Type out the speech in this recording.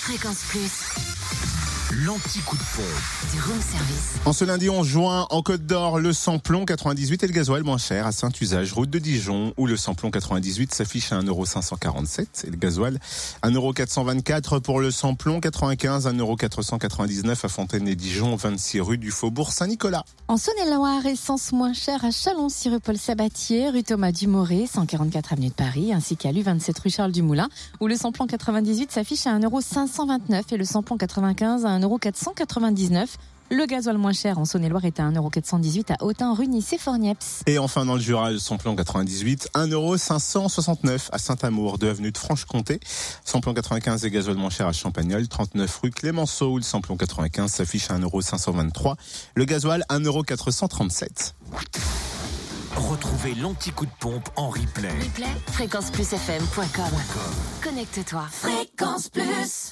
Fréquence Plus, L'anti-coup de pompe. du room service. En ce lundi 11 juin, en Côte d'Or, le samplon 98 et le gasoil moins cher à Saint-Usage, route de Dijon, où le samplon 98 s'affiche à 1,547€ et le gasoil 1,424€ pour le samplon 95, 1,499€ à Fontaine-et-Dijon, 26 rue du Faubourg Saint-Nicolas. En Saône-et-Loire, essence moins chère à Chalon-sur rue Paul Sabatier, rue Thomas Dumoré, 144 avenue de Paris, ainsi qu'à l'U27 rue Charles Dumoulin, où le samplon 98 s'affiche à 1,529€ et le samplon 95 à 1,499€. Le gasoil moins cher en Saône-et-Loire est à 1,418€ à Autun, et Fornieps. Et enfin dans le Jura, le samplon 98, 1,569€ à Saint-Amour, 2 avenue de Franche-Comté. Samplon 95 et gasoil moins cher à Champagnol, 39 rue Clémenceau, où le samplon 95 s'affiche à 1,523€. Le gasoil 1,437€. Retrouvez l'anti-coup de pompe en replay. Replay, fréquenceplusfm.com. Connecte-toi. Fréquence Plus.